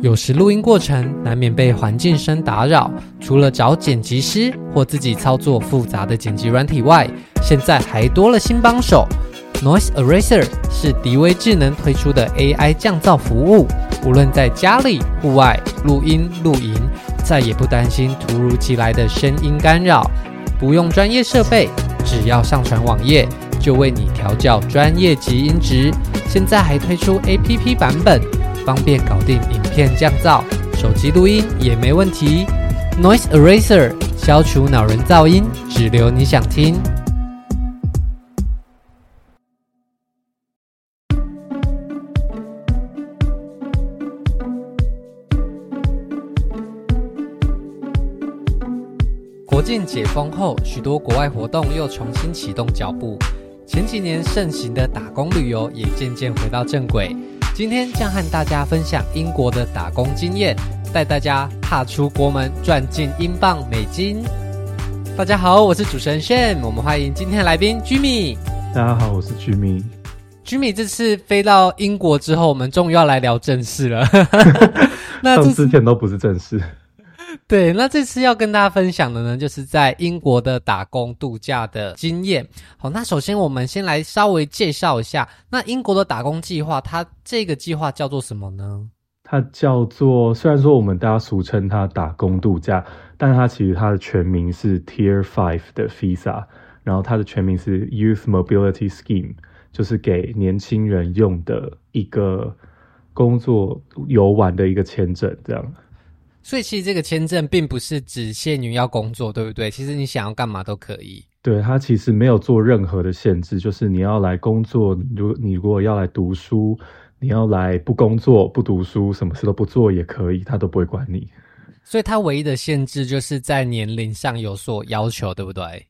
有时录音过程难免被环境声打扰，除了找剪辑师或自己操作复杂的剪辑软体外，现在还多了新帮手。Noise Eraser 是迪威智能推出的 AI 降噪服务，无论在家里、户外录音、露营，再也不担心突如其来的声音干扰。不用专业设备，只要上传网页，就为你调校专业级音质。现在还推出 APP 版本。方便搞定影片降噪，手机录音也没问题。Noise Eraser 消除恼人噪音，只留你想听。国境解封后，许多国外活动又重新启动脚步。前几年盛行的打工旅游也渐渐回到正轨。今天将和大家分享英国的打工经验，带大家踏出国门，赚进英镑美金。大家好，我是主持人 Shane，我们欢迎今天的来宾 Jimmy。大家好，我是 Jimmy。Jimmy 这次飞到英国之后，我们终于要来聊正事了。那之前都不是正事。对，那这次要跟大家分享的呢，就是在英国的打工度假的经验。好，那首先我们先来稍微介绍一下，那英国的打工计划，它这个计划叫做什么呢？它叫做，虽然说我们大家俗称它打工度假，但它其实它的全名是 Tier Five 的 Visa，然后它的全名是 Youth Mobility Scheme，就是给年轻人用的一个工作游玩的一个签证，这样。所以其实这个签证并不是只限于要工作，对不对？其实你想要干嘛都可以。对，它其实没有做任何的限制，就是你要来工作，如你如果要来读书，你要来不工作不读书，什么事都不做也可以，他都不会管你。所以它唯一的限制就是在年龄上有所要求，对不对？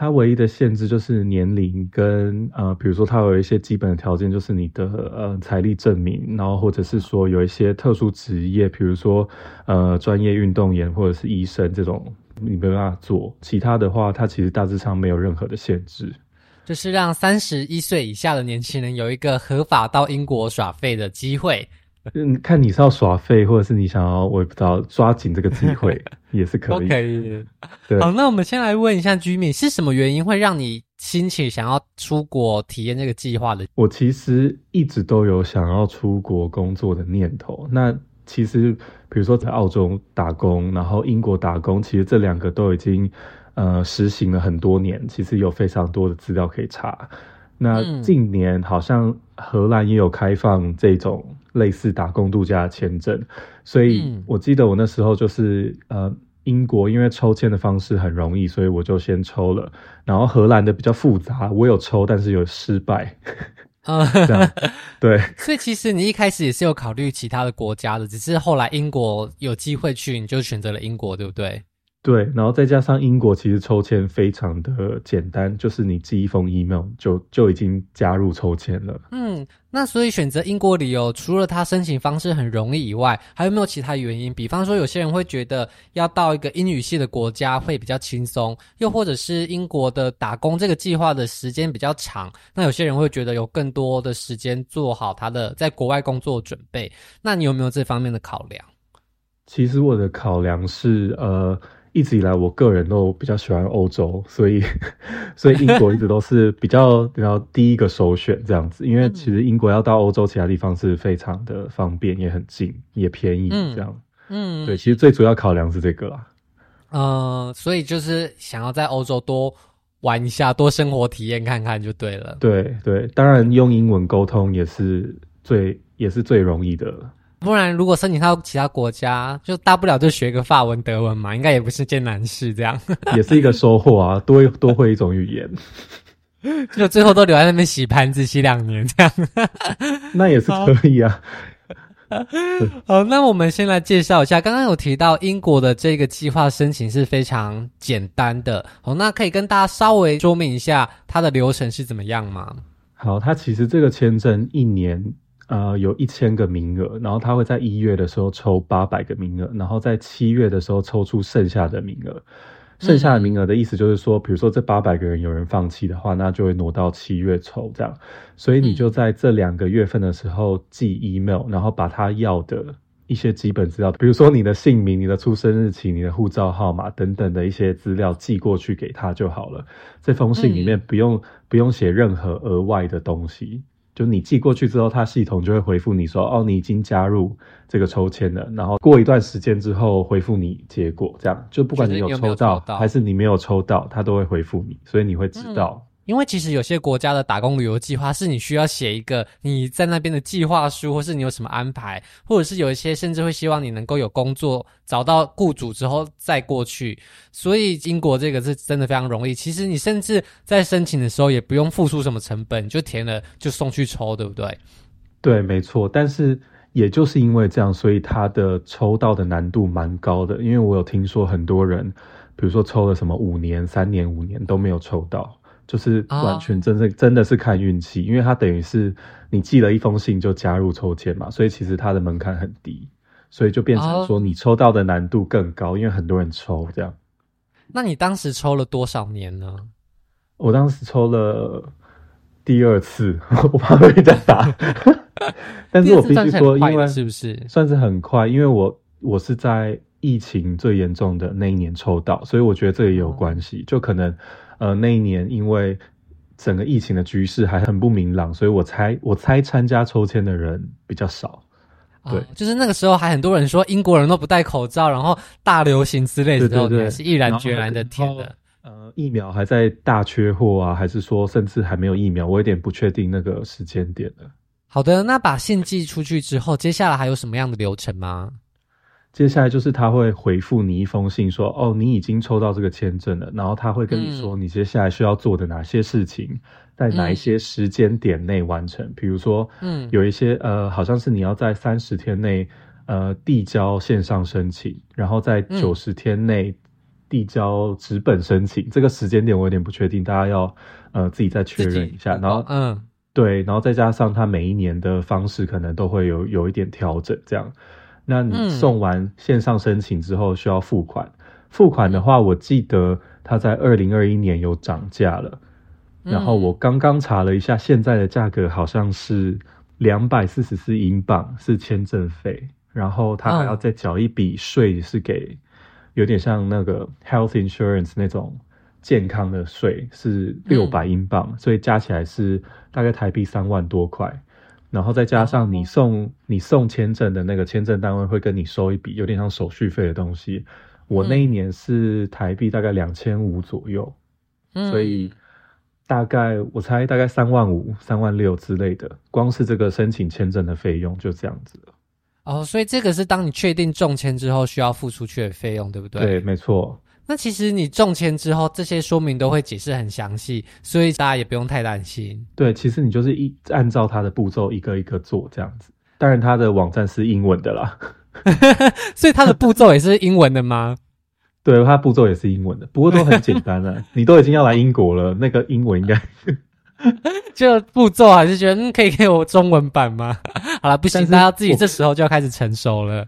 它唯一的限制就是年龄跟呃，比如说它有一些基本的条件，就是你的呃财力证明，然后或者是说有一些特殊职业，比如说呃专业运动员或者是医生这种，你没办法做。其他的话，它其实大致上没有任何的限制，就是让三十一岁以下的年轻人有一个合法到英国耍废的机会。嗯，看你是要耍废，或者是你想要，我也不知道，抓紧这个机会 也是可以。OK，对。好，那我们先来问一下 Jimmy，是什么原因会让你兴起想要出国体验这个计划的？我其实一直都有想要出国工作的念头。那其实，比如说在澳洲打工，然后英国打工，其实这两个都已经呃实行了很多年，其实有非常多的资料可以查。那近年好像荷兰也有开放这种类似打工度假的签证，所以我记得我那时候就是呃英国，因为抽签的方式很容易，所以我就先抽了。然后荷兰的比较复杂，我有抽，但是有失败。啊，这样对。所以其实你一开始也是有考虑其他的国家的，只是后来英国有机会去，你就选择了英国，对不对？对，然后再加上英国其实抽签非常的简单，就是你寄一封 email 就就已经加入抽签了。嗯，那所以选择英国理由，除了它申请方式很容易以外，还有没有其他原因？比方说，有些人会觉得要到一个英语系的国家会比较轻松，又或者是英国的打工这个计划的时间比较长，那有些人会觉得有更多的时间做好他的在国外工作准备。那你有没有这方面的考量？其实我的考量是呃。一直以来，我个人都比较喜欢欧洲，所以 所以英国一直都是比较比较第一个首选这样子。因为其实英国要到欧洲其他地方是非常的方便，也很近，也便宜这样。嗯，嗯对，其实最主要考量是这个啦。嗯，所以就是想要在欧洲多玩一下，多生活体验看看就对了。对对，当然用英文沟通也是最也是最容易的。不然，如果申请到其他国家，就大不了就学个法文、德文嘛，应该也不是件难事。这样 也是一个收获啊，多多会一种语言，就最后都留在那边洗盘子洗两年这样，那也是可以啊。好，那我们先来介绍一下，刚刚有提到英国的这个计划申请是非常简单的。好，那可以跟大家稍微说明一下它的流程是怎么样吗？好，它其实这个签证一年。呃，有一千个名额，然后他会在一月的时候抽八百个名额，然后在七月的时候抽出剩下的名额。剩下的名额的意思就是说，比如说这八百个人有人放弃的话，那就会挪到七月抽这样。所以你就在这两个月份的时候寄 email，然后把他要的一些基本资料，比如说你的姓名、你的出生日期、你的护照号码等等的一些资料寄过去给他就好了。这封信里面不用、嗯、不用写任何额外的东西，就你寄过去之后，它系统就会回复你说：“哦，你已经加入这个抽签了。”然后过一段时间之后回复你结果，这样就不管你有抽到，有有抽到还是你没有抽到，它都会回复你，所以你会知道。因为其实有些国家的打工旅游计划是你需要写一个你在那边的计划书，或是你有什么安排，或者是有一些甚至会希望你能够有工作，找到雇主之后再过去。所以英国这个是真的非常容易。其实你甚至在申请的时候也不用付出什么成本，就填了就送去抽，对不对？对，没错。但是也就是因为这样，所以它的抽到的难度蛮高的。因为我有听说很多人，比如说抽了什么五年、三年、五年都没有抽到。就是完全真正真的是看运气，因为它等于是你寄了一封信就加入抽签嘛，所以其实它的门槛很低，所以就变成说你抽到的难度更高，因为很多人抽这样。那你当时抽了多少年呢？我当时抽了第二次，我怕被人家打，但是我必须说，因为是不是算是很快？因为我我是在疫情最严重的那一年抽到，所以我觉得这也有关系，就可能。呃，那一年因为整个疫情的局势还很不明朗，所以我猜我猜参加抽签的人比较少。对、哦，就是那个时候还很多人说英国人都不戴口罩，然后大流行之类的，对对对，是毅然决然的填的。呃，疫苗还在大缺货啊，还是说甚至还没有疫苗？我有点不确定那个时间点了。好的，那把信寄出去之后，接下来还有什么样的流程吗？接下来就是他会回复你一封信说，说哦，你已经抽到这个签证了，然后他会跟你说你接下来需要做的哪些事情，在哪一些时间点内完成。嗯、比如说，嗯，有一些呃，好像是你要在三十天内呃递交线上申请，然后在九十天内递交纸本申请。嗯、这个时间点我有点不确定，大家要呃自己再确认一下。然后，嗯，对，然后再加上他每一年的方式可能都会有有一点调整，这样。那你送完线上申请之后需要付款，嗯、付款的话，我记得它在二零二一年有涨价了，嗯、然后我刚刚查了一下，现在的价格好像是两百四十四英镑是签证费，然后他还要再缴一笔税，是给有点像那个 health insurance 那种健康的税，是六百英镑，嗯、所以加起来是大概台币三万多块。然后再加上你送你送签证的那个签证单位会跟你收一笔有点像手续费的东西，我那一年是台币大概两千五左右，嗯，所以大概我猜大概三万五、三万六之类的，光是这个申请签证的费用就这样子了。哦，所以这个是当你确定中签之后需要付出去的费用，对不对？对，没错。那其实你中签之后，这些说明都会解释很详细，所以大家也不用太担心。对，其实你就是一按照它的步骤一个一个做这样子。当然，它的网站是英文的啦，所以它的步骤也是英文的吗？对，它步骤也是英文的，不过都很简单啊。你都已经要来英国了，那个英文应该 就步骤还是觉得嗯，可以给我中文版吗？好了，不行，大家自己这时候就要开始成熟了。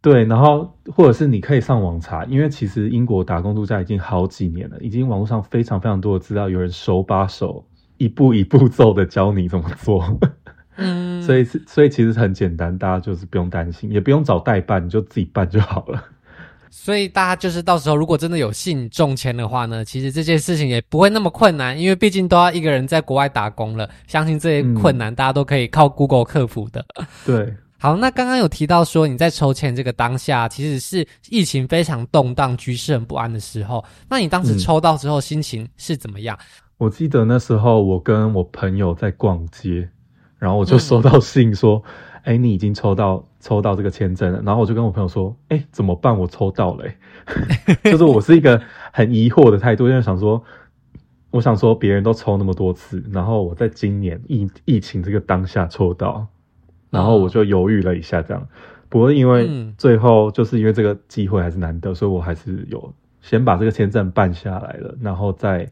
对，然后或者是你可以上网查，因为其实英国打工度假已经好几年了，已经网络上非常非常多的资料，有人手把手、一步一步骤的教你怎么做。嗯，所以是所以其实很简单，大家就是不用担心，也不用找代办，你就自己办就好了。所以大家就是到时候如果真的有幸中签的话呢，其实这件事情也不会那么困难，因为毕竟都要一个人在国外打工了，相信这些困难大家都可以靠 Google 克服的。嗯、对。好，那刚刚有提到说你在抽签这个当下，其实是疫情非常动荡、局势很不安的时候。那你当时抽到之后心情是怎么样？嗯，我记得那时候我跟我朋友在逛街，然后我就收到信说：“哎、嗯欸，你已经抽到抽到这个签证了。”然后我就跟我朋友说：“哎、欸，怎么办？我抽到了、欸。”就是我是一个很疑惑的态度，因为想说，我想说别人都抽那么多次，然后我在今年疫疫情这个当下抽到。然后我就犹豫了一下，这样。不过因为最后就是因为这个机会还是难得，所以我还是有先把这个签证办下来了，然后再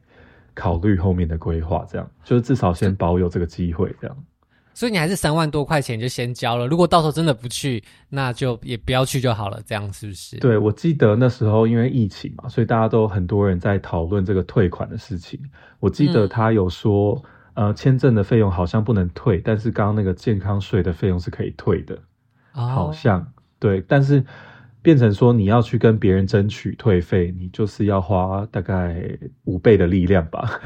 考虑后面的规划。这样就是至少先保有这个机会，这样。所以你还是三万多块钱就先交了。如果到时候真的不去，那就也不要去就好了。这样是不是？对，我记得那时候因为疫情嘛，所以大家都很多人在讨论这个退款的事情。我记得他有说。呃，签证的费用好像不能退，但是刚刚那个健康税的费用是可以退的，oh. 好像对，但是变成说你要去跟别人争取退费，你就是要花大概五倍的力量吧？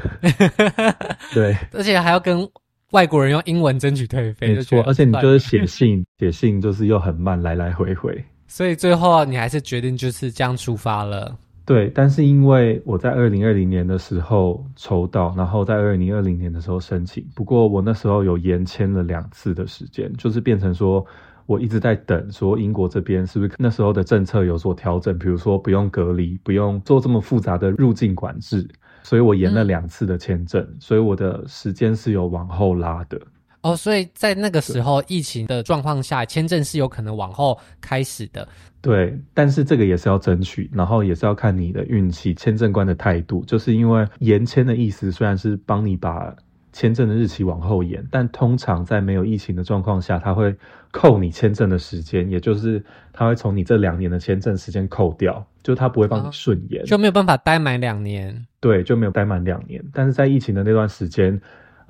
对，而且还要跟外国人用英文争取退费，没错，而且你就是写 信，写信就是又很慢，来来回回。所以最后你还是决定就是这样出发了。对，但是因为我在二零二零年的时候抽到，然后在二零二零年的时候申请，不过我那时候有延签了两次的时间，就是变成说我一直在等，说英国这边是不是那时候的政策有所调整，比如说不用隔离，不用做这么复杂的入境管制，所以我延了两次的签证，嗯、所以我的时间是有往后拉的。哦，所以在那个时候疫情的状况下，签证是有可能往后开始的。对，但是这个也是要争取，然后也是要看你的运气，签证官的态度。就是因为延签的意思虽然是帮你把签证的日期往后延，但通常在没有疫情的状况下，他会扣你签证的时间，也就是他会从你这两年的签证时间扣掉，就他不会帮你顺延，就没有办法待满两年。对，就没有待满两年。但是在疫情的那段时间。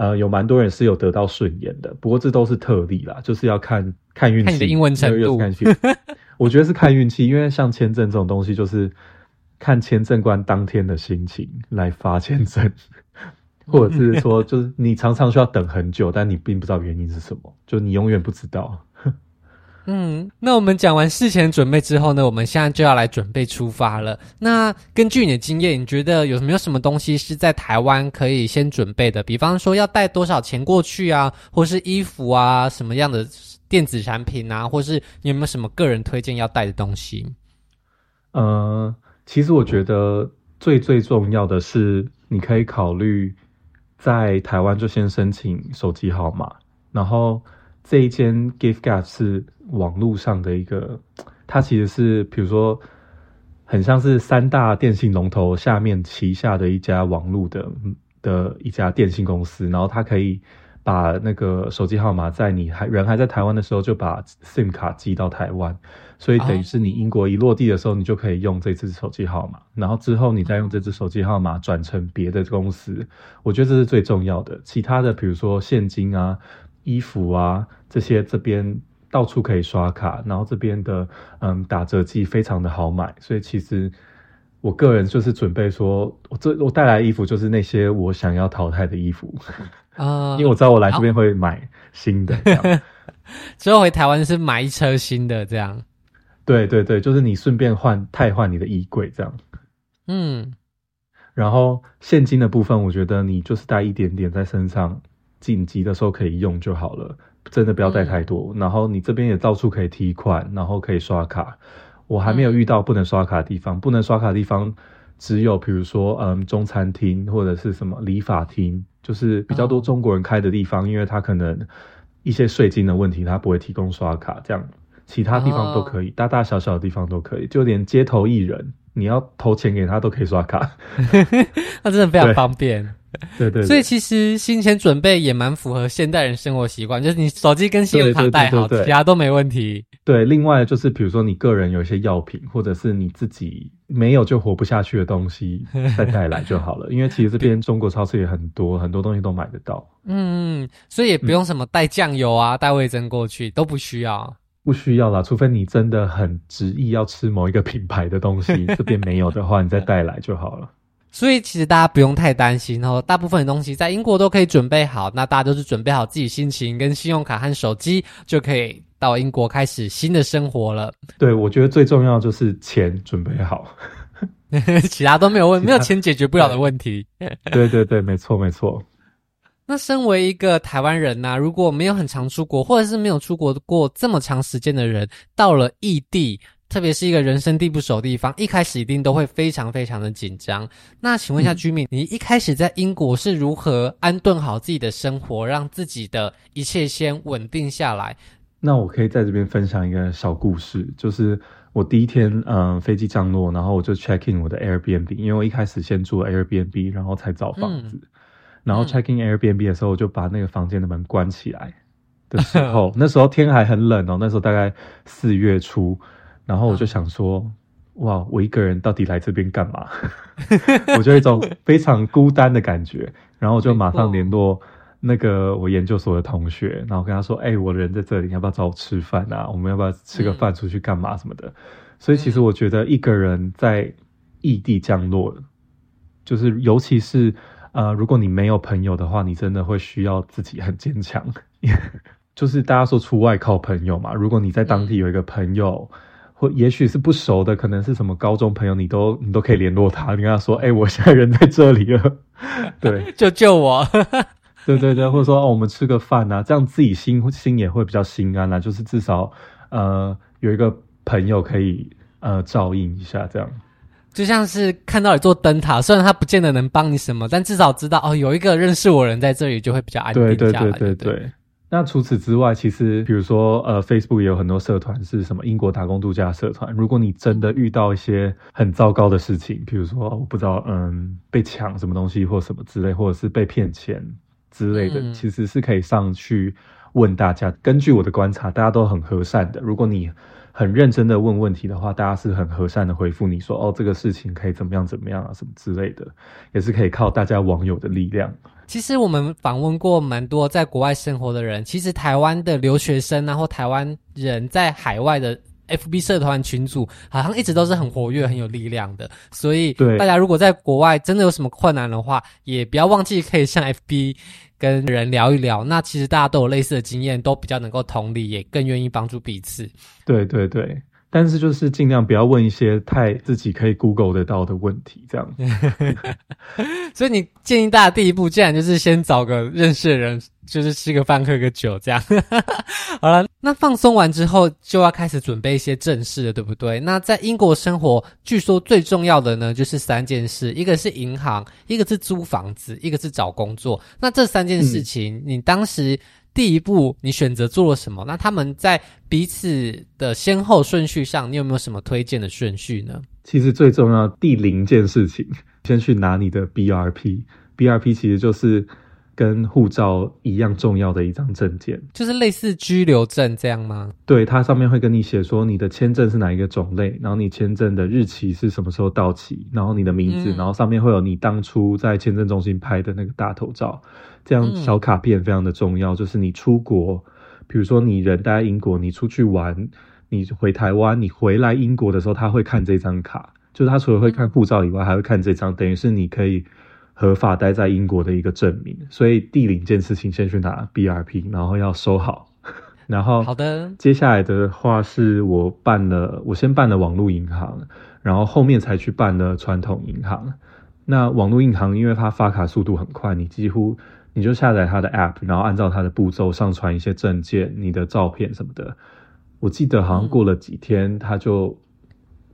呃，有蛮多人是有得到顺延的，不过这都是特例啦，就是要看看运气。看你的英文程度，我觉得是看运气，因为像签证这种东西，就是看签证官当天的心情来发签证，或者是说，就是你常常需要等很久，但你并不知道原因是什么，就你永远不知道。嗯，那我们讲完事前准备之后呢，我们现在就要来准备出发了。那根据你的经验，你觉得有没有什么东西是在台湾可以先准备的？比方说要带多少钱过去啊，或是衣服啊，什么样的电子产品啊，或是你有没有什么个人推荐要带的东西？呃，其实我觉得最最重要的是，你可以考虑在台湾就先申请手机号码，然后这一间 gift gap 是。网络上的一个，它其实是比如说，很像是三大电信龙头下面旗下的一家网络的的一家电信公司，然后它可以把那个手机号码在你还人还在台湾的时候就把 SIM 卡寄到台湾，所以等于是你英国一落地的时候，你就可以用这支手机号码，然后之后你再用这支手机号码转成别的公司，我觉得这是最重要的。其他的比如说现金啊、衣服啊这些这边。到处可以刷卡，然后这边的嗯打折季非常的好买，所以其实我个人就是准备说，我这我带来的衣服就是那些我想要淘汰的衣服啊，uh, 因为我知道我来这边会买新的这样，之后回台湾是买一车新的这样，对对对，就是你顺便换汰换你的衣柜这样，嗯，然后现金的部分，我觉得你就是带一点点在身上，紧急的时候可以用就好了。真的不要带太多，嗯、然后你这边也到处可以提款，然后可以刷卡。我还没有遇到不能刷卡的地方，嗯、不能刷卡的地方只有比如说嗯中餐厅或者是什么理发厅，就是比较多中国人开的地方，哦、因为他可能一些税金的问题，他不会提供刷卡。这样其他地方都可以，哦、大大小小的地方都可以，就连街头艺人，你要投钱给他都可以刷卡，那真的非常方便。对，对对，所以其实行前准备也蛮符合现代人生活习惯，就是你手机跟信用卡带好，其他都没问题。对，另外就是比如说你个人有一些药品，或者是你自己没有就活不下去的东西，再带来就好了。因为其实这边中国超市也很多，很多东西都买得到。嗯，所以也不用什么带酱油啊、带味噌过去，都不需要。不需要啦，除非你真的很执意要吃某一个品牌的东西，这边没有的话，你再带来就好了。所以其实大家不用太担心，然后大部分的东西在英国都可以准备好。那大家都是准备好自己心情跟信用卡和手机，就可以到英国开始新的生活了。对，我觉得最重要就是钱准备好，其他都没有问，他没有钱解决不了的问题。对对对，没错没错。那身为一个台湾人呐、啊，如果没有很常出国，或者是没有出国过这么长时间的人，到了异地。特别是一个人生地不熟的地方，一开始一定都会非常非常的紧张。那请问一下居民，嗯、你一开始在英国是如何安顿好自己的生活，让自己的一切先稳定下来？那我可以在这边分享一个小故事，就是我第一天嗯、呃、飞机降落，然后我就 check in 我的 Airbnb，因为我一开始先住 Airbnb，然后才找房子。嗯、然后 check in Airbnb 的时候，我就把那个房间的门关起来的时 候，那时候天还很冷哦，那时候大概四月初。然后我就想说，啊、哇，我一个人到底来这边干嘛？我就有一种非常孤单的感觉。然后我就马上联络那个我研究所的同学，然后跟他说：“哎、欸，我的人在这里，你要不要找我吃饭啊？我们要不要吃个饭出去干嘛什么的？”嗯、所以其实我觉得一个人在异地降落，就是尤其是呃，如果你没有朋友的话，你真的会需要自己很坚强。就是大家说出外靠朋友嘛，如果你在当地有一个朋友。嗯或也许是不熟的，可能是什么高中朋友，你都你都可以联络他，你跟他说：“哎、欸，我现在人在这里了，对，救救我。”对对对，或者说哦，我们吃个饭啊，这样自己心心也会比较心安啦、啊。就是至少呃有一个朋友可以呃照应一下，这样就像是看到一座灯塔，虽然他不见得能帮你什么，但至少知道哦有一个认识我人在这里，就会比较安定下来。对对对对对。对那除此之外，其实比如说，呃，Facebook 也有很多社团是什么英国打工度假社团。如果你真的遇到一些很糟糕的事情，比如说我不知道，嗯，被抢什么东西或什么之类，或者是被骗钱之类的，嗯、其实是可以上去问大家。根据我的观察，大家都很和善的。如果你很认真的问问题的话，大家是很和善的回复你说，哦，这个事情可以怎么样怎么样啊，什么之类的，也是可以靠大家网友的力量。其实我们访问过蛮多在国外生活的人，其实台湾的留学生，然后台湾人在海外的 FB 社团群组，好像一直都是很活跃、很有力量的。所以，大家如果在国外真的有什么困难的话，也不要忘记可以向 FB 跟人聊一聊。那其实大家都有类似的经验，都比较能够同理，也更愿意帮助彼此。对对对。但是就是尽量不要问一些太自己可以 Google 得到的问题，这样。所以你建议大家第一步，既然就是先找个认识的人，就是吃个饭、喝个酒，这样。好了，那放松完之后，就要开始准备一些正事了，对不对？那在英国生活，据说最重要的呢，就是三件事：一个是银行，一个是租房子，一个是找工作。那这三件事情，你当时。第一步，你选择做了什么？那他们在彼此的先后顺序上，你有没有什么推荐的顺序呢？其实最重要第零件事情，先去拿你的 BRP。BRP 其实就是跟护照一样重要的一张证件，就是类似居留证这样吗？对，它上面会跟你写说你的签证是哪一个种类，然后你签证的日期是什么时候到期，然后你的名字，嗯、然后上面会有你当初在签证中心拍的那个大头照。这样小卡片非常的重要，嗯、就是你出国，比如说你人待在英国，你出去玩，你回台湾，你回来英国的时候，他会看这张卡，就是他除了会看护照以外，还会看这张，等于是你可以合法待在英国的一个证明。所以第零件事情，先去拿 BRP，然后要收好。然后好的，接下来的话是我办了，我先办了网络银行，然后后面才去办了传统银行。那网络银行因为它发卡速度很快，你几乎。你就下载它的 App，然后按照它的步骤上传一些证件、你的照片什么的。我记得好像过了几天，他就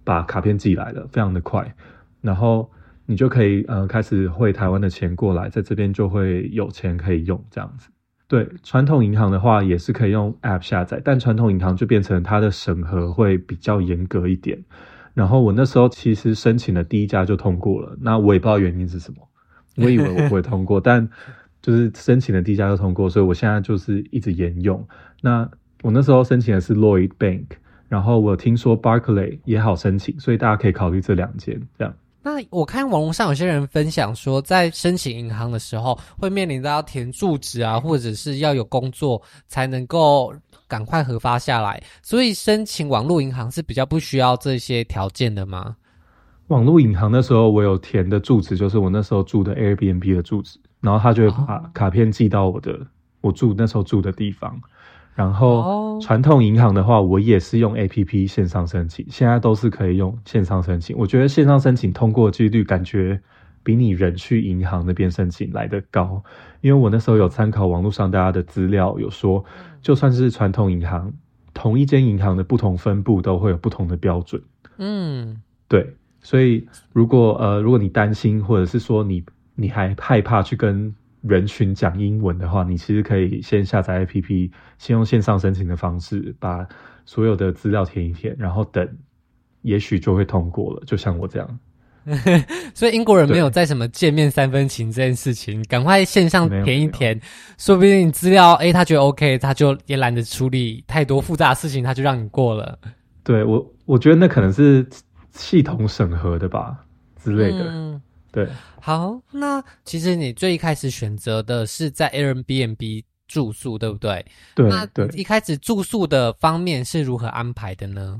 把卡片寄来了，非常的快。然后你就可以呃开始汇台湾的钱过来，在这边就会有钱可以用这样子。对，传统银行的话也是可以用 App 下载，但传统银行就变成它的审核会比较严格一点。然后我那时候其实申请的第一家就通过了，那我也不知道原因是什么，我以为我不会通过，但。就是申请的第一家就通过，所以我现在就是一直沿用。那我那时候申请的是 Lloyd Bank，然后我听说 Barclay 也好申请，所以大家可以考虑这两间。这样。那我看网络上有些人分享说，在申请银行的时候，会面临到要填住址啊，或者是要有工作才能够赶快核发下来。所以申请网络银行是比较不需要这些条件的吗？网络银行那时候我有填的住址，就是我那时候住的 Airbnb 的住址。然后他就会把卡片寄到我的、oh. 我住那时候住的地方，然后传统银行的话，我也是用 APP 线上申请，现在都是可以用线上申请。我觉得线上申请通过几率感觉比你人去银行那边申请来得高，因为我那时候有参考网络上大家的资料，有说就算是传统银行，同一间银行的不同分部都会有不同的标准。嗯，对，所以如果呃如果你担心或者是说你。你还害怕去跟人群讲英文的话，你其实可以先下载 APP，先用线上申请的方式把所有的资料填一填，然后等，也许就会通过了。就像我这样，所以英国人没有在什么见面三分情这件事情，赶快线上填一填，说不定你资料诶他觉得 OK，他就也懒得处理太多复杂的事情，他就让你过了。对我，我觉得那可能是系统审核的吧之类的。嗯对，好，那其实你最一开始选择的是在 Airbnb 住宿，对不对？对，那对。一开始住宿的方面是如何安排的呢？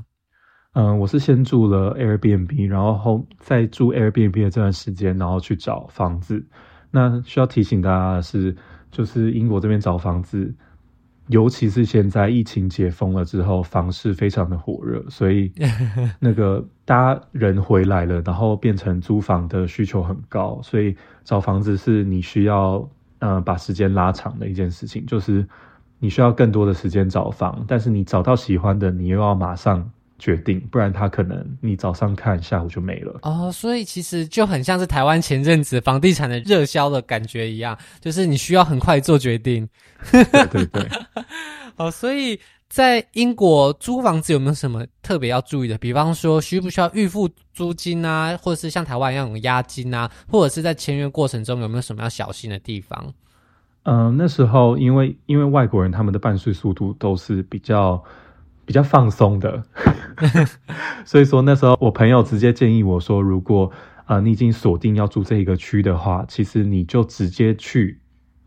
嗯、呃，我是先住了 Airbnb，然后后在住 Airbnb 的这段时间，然后去找房子。那需要提醒大家的是，就是英国这边找房子。尤其是现在疫情解封了之后，房市非常的火热，所以 那个大家人回来了，然后变成租房的需求很高，所以找房子是你需要呃把时间拉长的一件事情，就是你需要更多的时间找房，但是你找到喜欢的，你又要马上。决定，不然他可能你早上看，下午就没了哦。所以其实就很像是台湾前阵子房地产的热销的感觉一样，就是你需要很快做决定。对对对。哦，所以在英国租房子有没有什么特别要注意的？比方说，需不需要预付租金啊，或者是像台湾一样有押金啊，或者是在签约过程中有没有什么要小心的地方？嗯、呃，那时候因为因为外国人他们的办税速度都是比较。比较放松的，所以说那时候我朋友直接建议我说，如果啊、呃、你已经锁定要住这一个区的话，其实你就直接去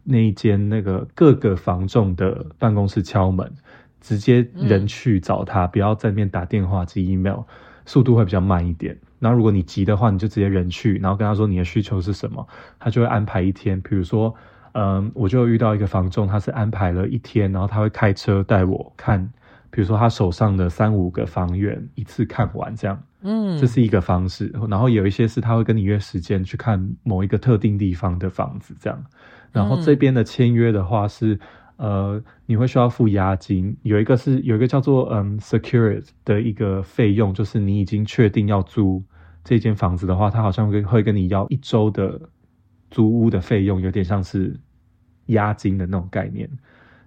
那一间那个各个房仲的办公室敲门，直接人去找他，不要在那边打电话及 email，速度会比较慢一点。然后如果你急的话，你就直接人去，然后跟他说你的需求是什么，他就会安排一天。比如说，嗯、呃，我就遇到一个房仲，他是安排了一天，然后他会开车带我看。比如说他手上的三五个房源一次看完这样，嗯，这是一个方式。然后有一些是他会跟你约时间去看某一个特定地方的房子这样。然后这边的签约的话是，呃，你会需要付押金，有一个是有一个叫做嗯 security 的一个费用，就是你已经确定要租这间房子的话，他好像会会跟你要一周的租屋的费用，有点像是押金的那种概念。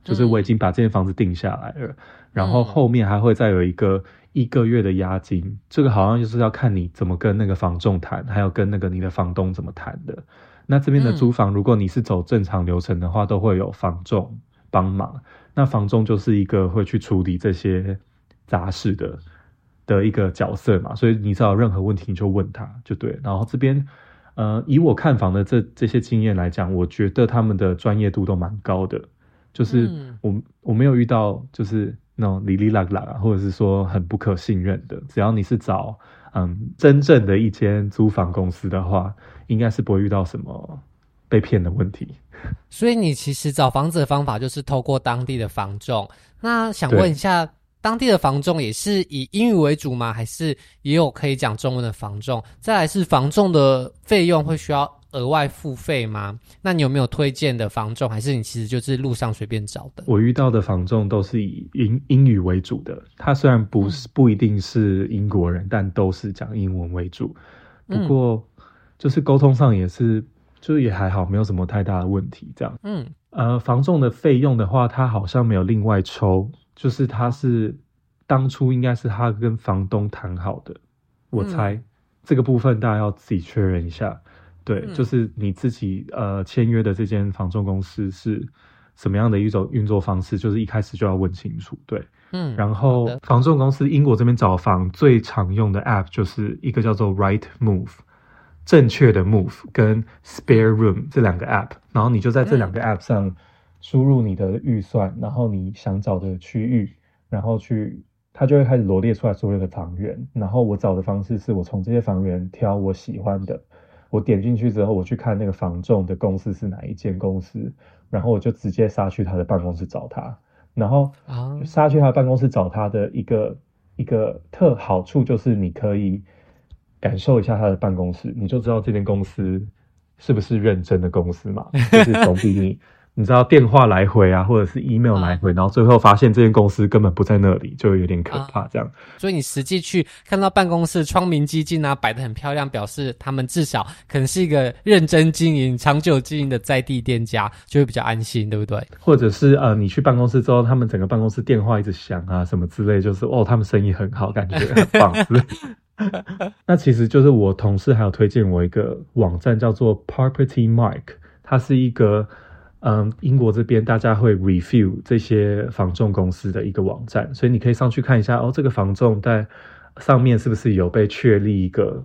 就是我已经把这间房子定下来了，然后后面还会再有一个一个月的押金，这个好像就是要看你怎么跟那个房仲谈，还有跟那个你的房东怎么谈的。那这边的租房，如果你是走正常流程的话，都会有房仲帮忙。那房仲就是一个会去处理这些杂事的的一个角色嘛，所以你只要有任何问题你就问他就对。然后这边呃，以我看房的这这些经验来讲，我觉得他们的专业度都蛮高的。就是我、嗯、我没有遇到就是那种哩哩啦啦啊，或者是说很不可信任的。只要你是找嗯真正的一间租房公司的话，应该是不会遇到什么被骗的问题。所以你其实找房子的方法就是透过当地的房仲。那想问一下，当地的房仲也是以英语为主吗？还是也有可以讲中文的房仲？再来是房仲的费用会需要额外付费吗？那你有没有推荐的房仲？还是你其实就是路上随便找的？我遇到的房仲都是以英英语为主的。他虽然不是不一定是英国人，嗯、但都是讲英文为主。不过就是沟通上也是，就是也还好，没有什么太大的问题。这样，嗯，呃，房仲的费用的话，他好像没有另外抽，就是他是当初应该是他跟房东谈好的。我猜、嗯、这个部分大家要自己确认一下。对，嗯、就是你自己呃签约的这间房仲公司是什么样的一种运作方式，就是一开始就要问清楚。对，嗯，然后房仲公司英国这边找房最常用的 app 就是一个叫做 Right Move，正确的 Move 跟 Spare Room 这两个 app，然后你就在这两个 app 上输入你的预算，嗯、然后你想找的区域，然后去它就会开始罗列出来所有的房源，然后我找的方式是我从这些房源挑我喜欢的。我点进去之后，我去看那个房仲的公司是哪一间公司，然后我就直接杀去他的办公室找他。然后杀去他的办公室找他的一个一个特好处就是你可以感受一下他的办公室，你就知道这间公司是不是认真的公司嘛，就是总比你。你知道电话来回啊，或者是 email 来回，啊、然后最后发现这间公司根本不在那里，就有点可怕。这样，啊、所以你实际去看到办公室窗明几净啊，摆的很漂亮，表示他们至少可能是一个认真经营、长久经营的在地店家，就会比较安心，对不对？或者是呃，你去办公室之后，他们整个办公室电话一直响啊，什么之类，就是哦，他们生意很好，感觉很棒。那其实就是我同事还有推荐我一个网站，叫做 Property Mark，它是一个。嗯，英国这边大家会 review 这些房仲公司的一个网站，所以你可以上去看一下哦，这个房仲在上面是不是有被确立一个，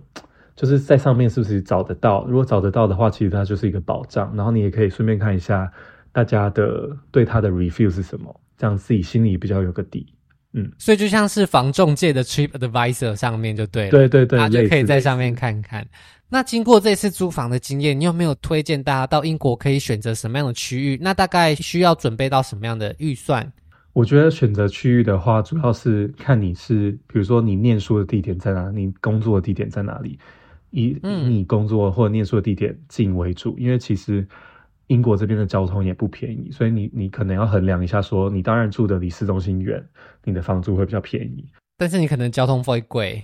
就是在上面是不是找得到？如果找得到的话，其实它就是一个保障。然后你也可以顺便看一下大家的对它的 review 是什么，这样自己心里比较有个底。嗯，所以就像是房仲介的 Trip Advisor 上面就对了，对对对，大家就可以在上面看看。那经过这次租房的经验，你有没有推荐大家到英国可以选择什么样的区域？那大概需要准备到什么样的预算？我觉得选择区域的话，主要是看你是，比如说你念书的地点在哪里，你工作的地点在哪里，以你工作或者念书的地点近为主，因为其实。英国这边的交通也不便宜，所以你你可能要衡量一下，说你当然住的离市中心远，你的房租会比较便宜，但是你可能交通费贵，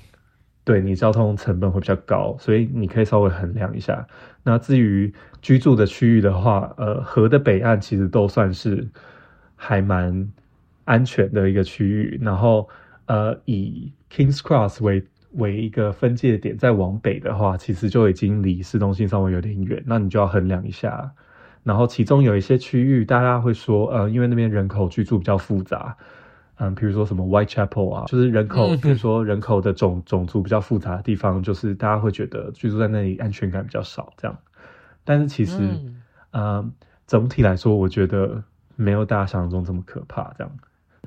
对，你交通成本会比较高，所以你可以稍微衡量一下。那至于居住的区域的话，呃，河的北岸其实都算是还蛮安全的一个区域，然后呃，以 Kings Cross 为为一个分界点，再往北的话，其实就已经离市中心稍微有点远，那你就要衡量一下。然后其中有一些区域，大家会说，呃，因为那边人口居住比较复杂，嗯，比如说什么 Whitechapel 啊，就是人口，比如说人口的种种族比较复杂的地方，就是大家会觉得居住在那里安全感比较少，这样。但是其实，嗯，呃，总体来说，我觉得没有大家想象中这么可怕，这样。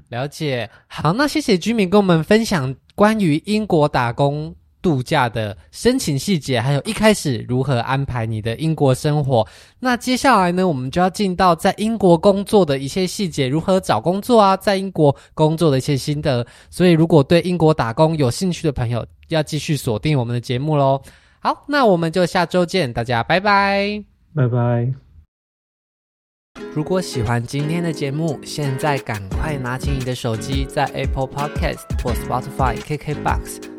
了解。好，那谢谢居民跟我们分享关于英国打工度假的申请细节，还有一开始如何安排你的英国生活。那接下来呢，我们就要进到在英国工作的一些细节，如何找工作啊，在英国工作的一些心得。所以，如果对英国打工有兴趣的朋友，要继续锁定我们的节目喽。好，那我们就下周见，大家拜拜，拜拜。如果喜欢今天的节目，现在赶快拿起你的手机，在 Apple Podcast 或 Spotify、KKBox。